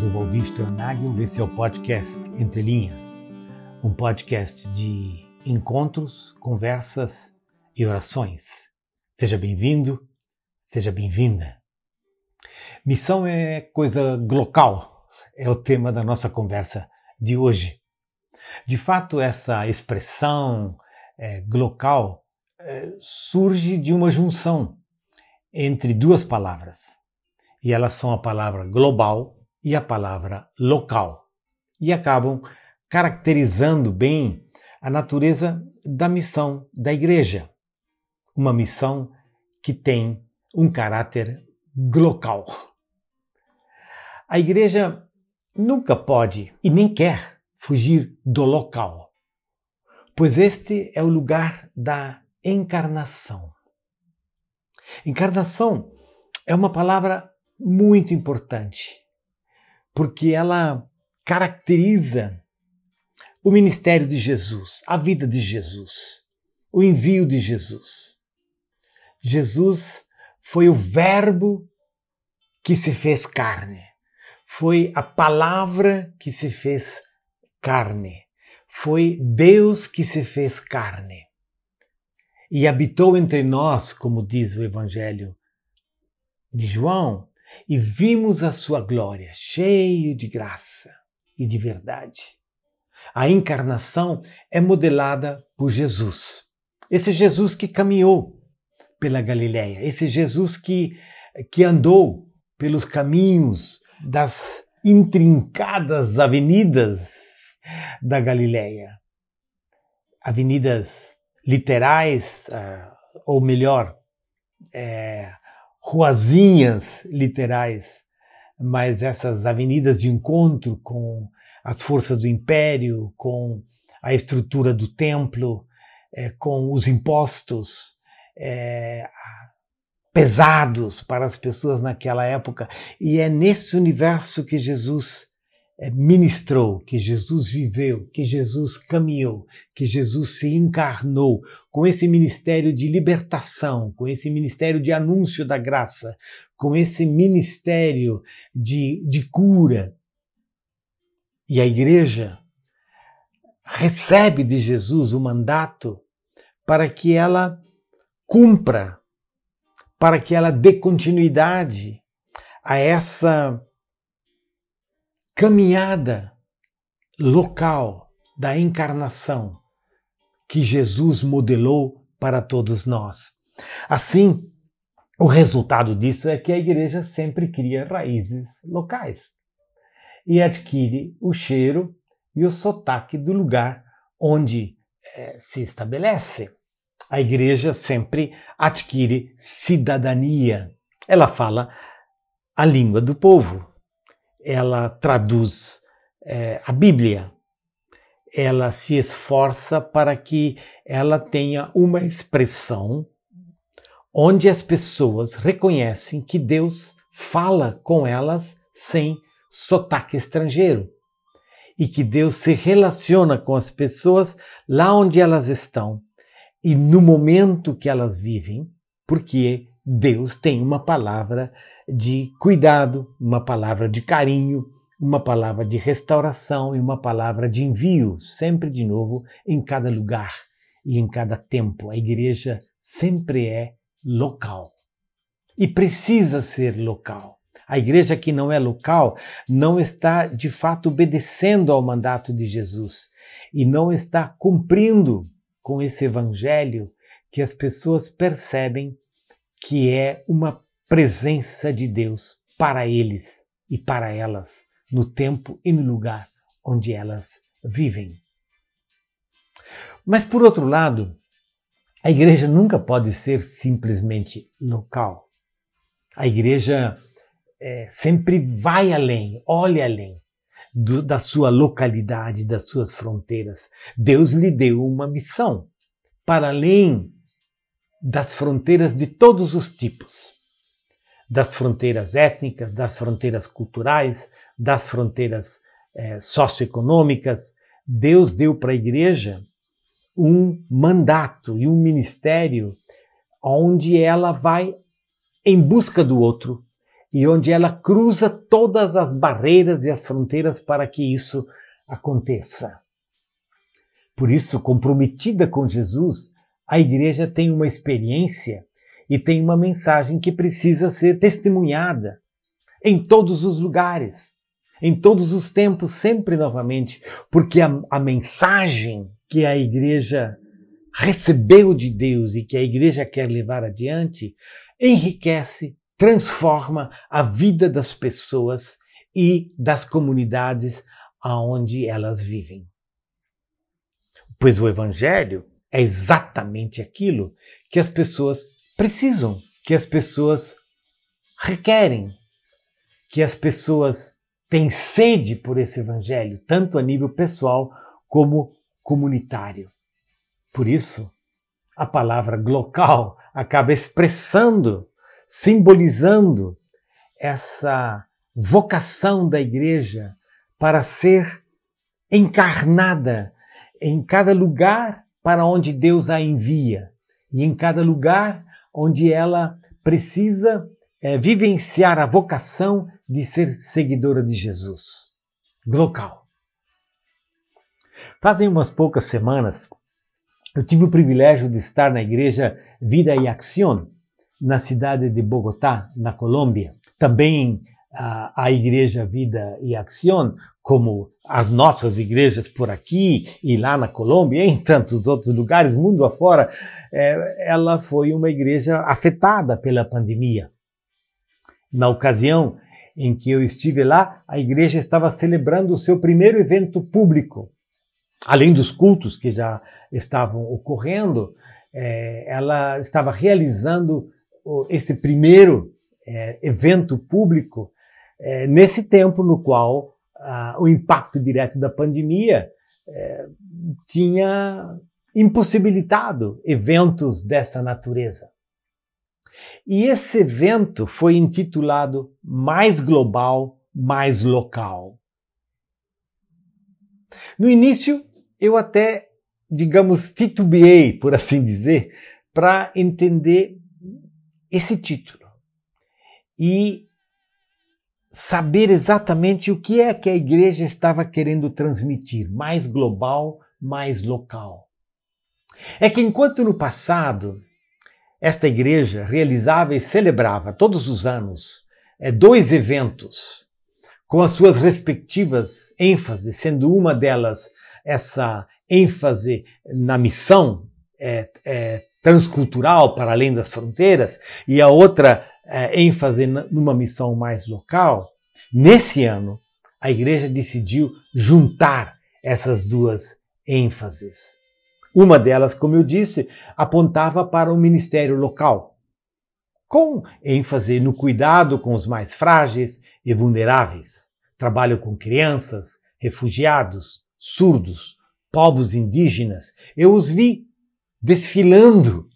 sou Valdir Sternagel, esse é o podcast Entre Linhas, um podcast de encontros, conversas e orações. Seja bem-vindo, seja bem-vinda. Missão é coisa glocal, é o tema da nossa conversa de hoje. De fato, essa expressão é, glocal é, surge de uma junção entre duas palavras. E elas são a palavra global e a palavra local. E acabam caracterizando bem a natureza da missão da igreja. Uma missão que tem um caráter glocal. A igreja nunca pode e nem quer fugir do local, pois este é o lugar da encarnação. Encarnação é uma palavra muito importante, porque ela caracteriza o ministério de Jesus, a vida de Jesus, o envio de Jesus. Jesus foi o Verbo que se fez carne, foi a palavra que se fez carne, foi Deus que se fez carne. E habitou entre nós, como diz o Evangelho de João, e vimos a sua glória, cheio de graça e de verdade. A encarnação é modelada por Jesus. Esse Jesus que caminhou pela Galileia, esse Jesus que, que andou pelos caminhos das intrincadas avenidas da Galileia. Avenidas literais, uh, ou melhor, é, ruazinhas literais, mas essas avenidas de encontro com as forças do império, com a estrutura do templo, é, com os impostos é, pesados para as pessoas naquela época. E é nesse universo que Jesus ministrou, que Jesus viveu, que Jesus caminhou, que Jesus se encarnou com esse ministério de libertação, com esse ministério de anúncio da graça, com esse ministério de, de cura. E a igreja recebe de Jesus o mandato para que ela cumpra, para que ela dê continuidade a essa caminhada local da encarnação que Jesus modelou para todos nós. Assim, o resultado disso é que a igreja sempre cria raízes locais e adquire o cheiro e o sotaque do lugar onde é, se estabelece. A igreja sempre adquire cidadania. Ela fala a língua do povo ela traduz é, a Bíblia, ela se esforça para que ela tenha uma expressão onde as pessoas reconhecem que Deus fala com elas sem sotaque estrangeiro e que Deus se relaciona com as pessoas lá onde elas estão e no momento que elas vivem, porque Deus tem uma palavra de cuidado, uma palavra de carinho, uma palavra de restauração e uma palavra de envio, sempre de novo, em cada lugar e em cada tempo. A igreja sempre é local e precisa ser local. A igreja que não é local não está de fato obedecendo ao mandato de Jesus e não está cumprindo com esse evangelho que as pessoas percebem que é uma presença de Deus para eles e para elas, no tempo e no lugar onde elas vivem. Mas, por outro lado, a igreja nunca pode ser simplesmente local. A igreja é, sempre vai além, olha além do, da sua localidade, das suas fronteiras. Deus lhe deu uma missão para além das fronteiras de todos os tipos das fronteiras étnicas, das fronteiras culturais, das fronteiras é, socioeconômicas. Deus deu para a igreja um mandato e um ministério onde ela vai em busca do outro, e onde ela cruza todas as barreiras e as fronteiras para que isso aconteça. Por isso, comprometida com Jesus, a igreja tem uma experiência e tem uma mensagem que precisa ser testemunhada em todos os lugares, em todos os tempos, sempre novamente, porque a, a mensagem que a igreja recebeu de Deus e que a igreja quer levar adiante enriquece, transforma a vida das pessoas e das comunidades aonde elas vivem. Pois o evangelho é exatamente aquilo que as pessoas precisam, que as pessoas requerem, que as pessoas têm sede por esse evangelho, tanto a nível pessoal como comunitário. Por isso, a palavra glocal acaba expressando, simbolizando essa vocação da igreja para ser encarnada em cada lugar para onde Deus a envia e em cada lugar onde ela precisa é, vivenciar a vocação de ser seguidora de Jesus. Glocal. Fazem umas poucas semanas eu tive o privilégio de estar na igreja Vida e Acción, na cidade de Bogotá, na Colômbia. Também a, igreja Vida e Acción, como as nossas igrejas por aqui e lá na Colômbia e em tantos outros lugares, mundo afora, é, ela foi uma igreja afetada pela pandemia. Na ocasião em que eu estive lá, a igreja estava celebrando o seu primeiro evento público. Além dos cultos que já estavam ocorrendo, é, ela estava realizando esse primeiro é, evento público é, nesse tempo no qual ah, o impacto direto da pandemia é, tinha impossibilitado eventos dessa natureza. E esse evento foi intitulado Mais Global, Mais Local. No início, eu até digamos, titubeei, por assim dizer, para entender esse título e saber exatamente o que é que a igreja estava querendo transmitir, mais global, mais local. É que enquanto no passado esta igreja realizava e celebrava todos os anos é, dois eventos com as suas respectivas ênfases, sendo uma delas essa ênfase na missão é, é, transcultural para além das fronteiras e a outra é, ênfase numa missão mais local, nesse ano a igreja decidiu juntar essas duas ênfases. Uma delas, como eu disse, apontava para o ministério local, com ênfase no cuidado com os mais frágeis e vulneráveis, trabalho com crianças, refugiados, surdos, povos indígenas, eu os vi desfilando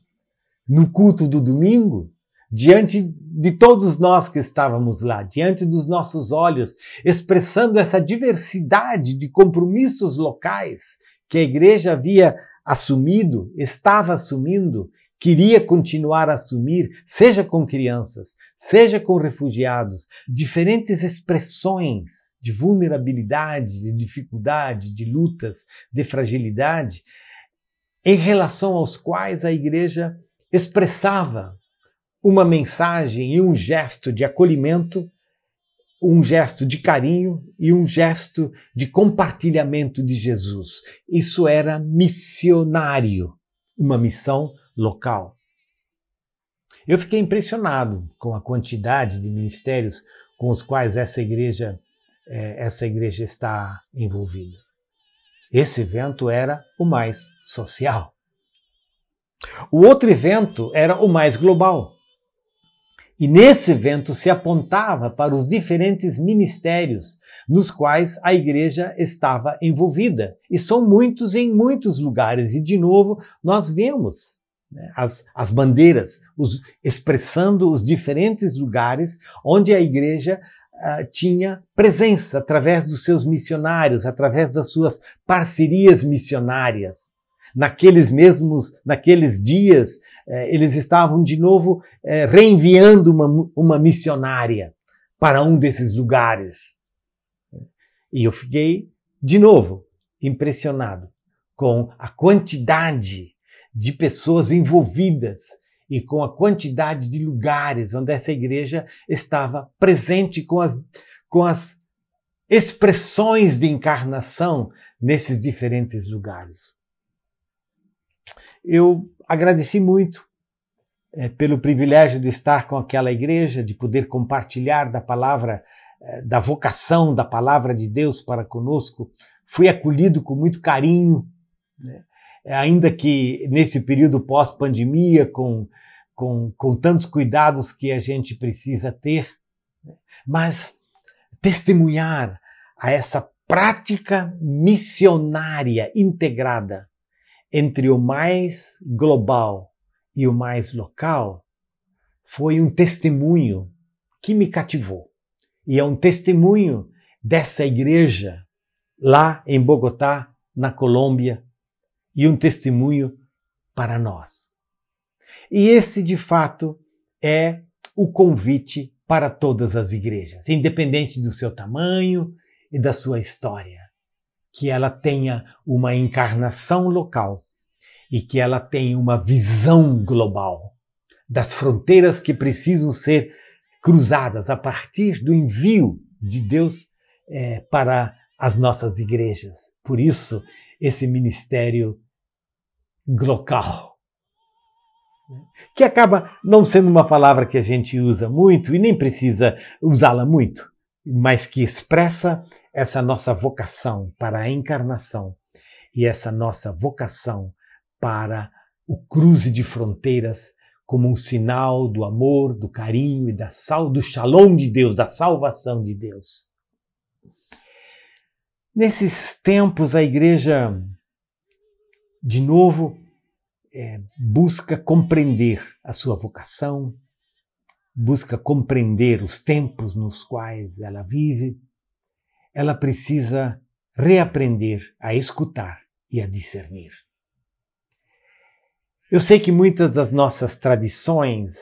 no culto do domingo, diante de todos nós que estávamos lá, diante dos nossos olhos, expressando essa diversidade de compromissos locais que a igreja havia assumido, estava assumindo, queria continuar a assumir, seja com crianças, seja com refugiados, diferentes expressões de vulnerabilidade, de dificuldade, de lutas, de fragilidade, em relação aos quais a igreja expressava uma mensagem e um gesto de acolhimento, um gesto de carinho e um gesto de compartilhamento de Jesus. Isso era missionário, uma missão local. Eu fiquei impressionado com a quantidade de ministérios com os quais essa igreja é, essa igreja está envolvida. Esse evento era o mais social. O outro evento era o mais global. E nesse evento se apontava para os diferentes ministérios nos quais a igreja estava envolvida. E são muitos em muitos lugares. E, de novo, nós vemos né, as, as bandeiras os, expressando os diferentes lugares onde a igreja uh, tinha presença através dos seus missionários, através das suas parcerias missionárias. Naqueles mesmos, naqueles dias, eles estavam de novo eh, reenviando uma, uma missionária para um desses lugares. E eu fiquei, de novo, impressionado com a quantidade de pessoas envolvidas e com a quantidade de lugares onde essa igreja estava presente com as, com as expressões de encarnação nesses diferentes lugares. Eu agradeci muito é, pelo privilégio de estar com aquela igreja, de poder compartilhar da palavra, é, da vocação da palavra de Deus para conosco. Fui acolhido com muito carinho, né? ainda que nesse período pós-pandemia, com, com, com tantos cuidados que a gente precisa ter, né? mas testemunhar a essa prática missionária integrada entre o mais global e o mais local foi um testemunho que me cativou. E é um testemunho dessa igreja lá em Bogotá, na Colômbia, e um testemunho para nós. E esse, de fato, é o convite para todas as igrejas, independente do seu tamanho e da sua história. Que ela tenha uma encarnação local e que ela tenha uma visão global das fronteiras que precisam ser cruzadas a partir do envio de Deus é, para as nossas igrejas. Por isso, esse ministério glocal, que acaba não sendo uma palavra que a gente usa muito e nem precisa usá-la muito, mas que expressa essa nossa vocação para a encarnação e essa nossa vocação para o cruze de fronteiras como um sinal do amor, do carinho e da sal, do shalom de Deus, da salvação de Deus. Nesses tempos, a igreja, de novo, é, busca compreender a sua vocação, busca compreender os tempos nos quais ela vive, ela precisa reaprender a escutar e a discernir. Eu sei que muitas das nossas tradições,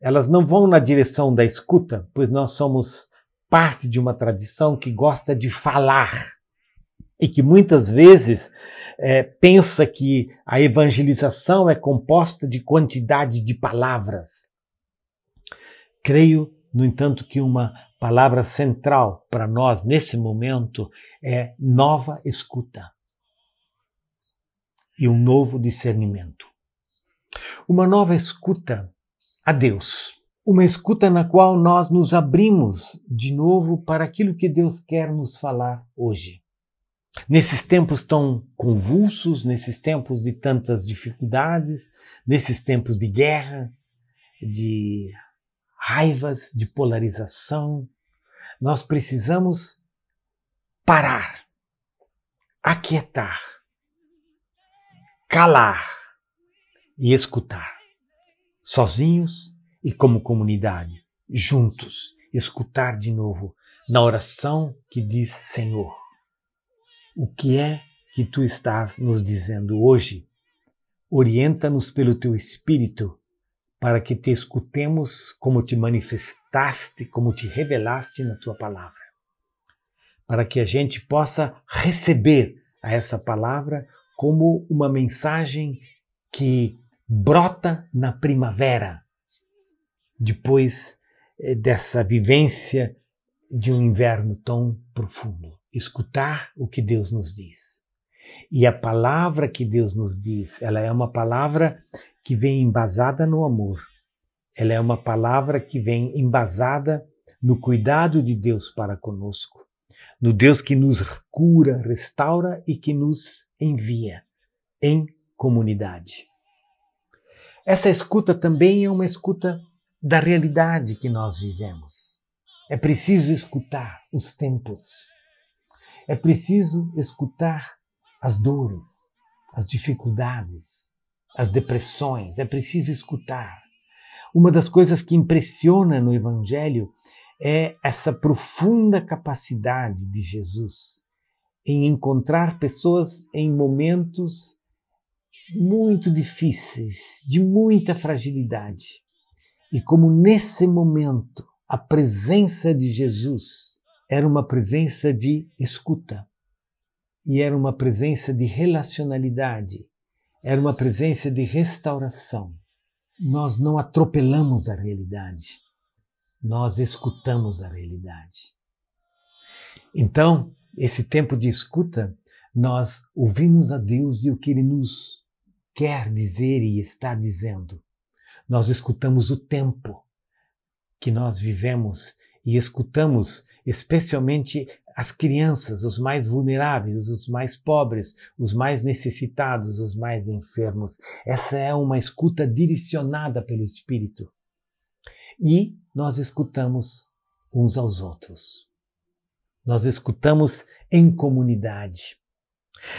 elas não vão na direção da escuta, pois nós somos parte de uma tradição que gosta de falar e que muitas vezes é, pensa que a evangelização é composta de quantidade de palavras. Creio, no entanto, que uma palavra central para nós nesse momento é nova escuta e um novo discernimento. Uma nova escuta a Deus. Uma escuta na qual nós nos abrimos de novo para aquilo que Deus quer nos falar hoje. Nesses tempos tão convulsos, nesses tempos de tantas dificuldades, nesses tempos de guerra, de raivas, de polarização, nós precisamos parar, aquietar, calar e escutar, sozinhos e como comunidade, juntos, escutar de novo na oração que diz: Senhor, o que é que tu estás nos dizendo hoje? Orienta-nos pelo teu Espírito para que te escutemos como te manifestaste, como te revelaste na tua palavra. Para que a gente possa receber a essa palavra como uma mensagem que brota na primavera, depois eh, dessa vivência de um inverno tão profundo. Escutar o que Deus nos diz. E a palavra que Deus nos diz, ela é uma palavra que vem embasada no amor. Ela é uma palavra que vem embasada no cuidado de Deus para conosco, no Deus que nos cura, restaura e que nos envia em comunidade. Essa escuta também é uma escuta da realidade que nós vivemos. É preciso escutar os tempos. É preciso escutar as dores, as dificuldades, as depressões. É preciso escutar. Uma das coisas que impressiona no Evangelho é essa profunda capacidade de Jesus em encontrar pessoas em momentos muito difíceis, de muita fragilidade. E como nesse momento a presença de Jesus era uma presença de escuta e era uma presença de relacionalidade, era uma presença de restauração. Nós não atropelamos a realidade, nós escutamos a realidade. Então, esse tempo de escuta, nós ouvimos a Deus e o que Ele nos quer dizer e está dizendo. Nós escutamos o tempo que nós vivemos e escutamos especialmente as crianças, os mais vulneráveis, os mais pobres, os mais necessitados, os mais enfermos. Essa é uma escuta direcionada pelo Espírito. E nós escutamos uns aos outros. Nós escutamos em comunidade.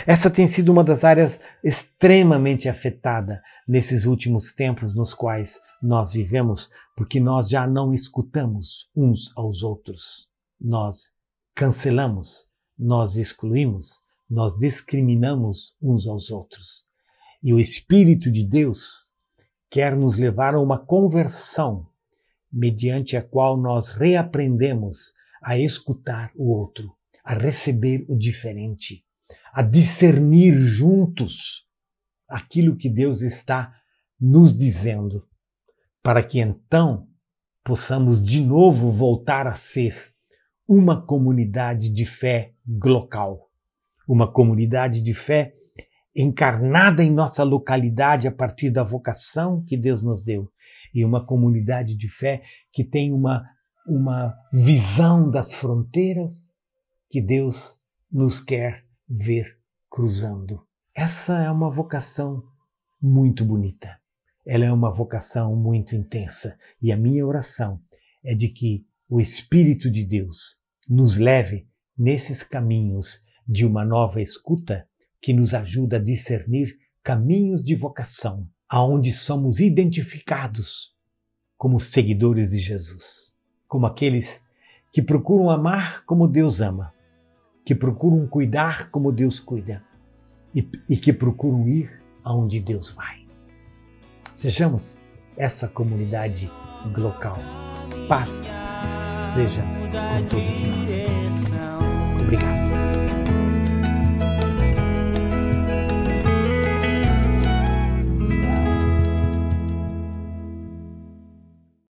Essa tem sido uma das áreas extremamente afetada nesses últimos tempos nos quais nós vivemos, porque nós já não escutamos uns aos outros. Nós cancelamos, nós excluímos, nós discriminamos uns aos outros. E o Espírito de Deus quer nos levar a uma conversão, mediante a qual nós reaprendemos a escutar o outro, a receber o diferente a discernir juntos aquilo que Deus está nos dizendo, para que então possamos de novo voltar a ser uma comunidade de fé local, uma comunidade de fé encarnada em nossa localidade a partir da vocação que Deus nos deu e uma comunidade de fé que tem uma, uma visão das fronteiras que Deus nos quer ver cruzando. Essa é uma vocação muito bonita. Ela é uma vocação muito intensa e a minha oração é de que o Espírito de Deus nos leve nesses caminhos de uma nova escuta que nos ajuda a discernir caminhos de vocação, aonde somos identificados como seguidores de Jesus, como aqueles que procuram amar como Deus ama que procuram cuidar como Deus cuida e, e que procuram ir aonde Deus vai. Sejamos essa comunidade local. Paz seja com todos nós. Obrigado.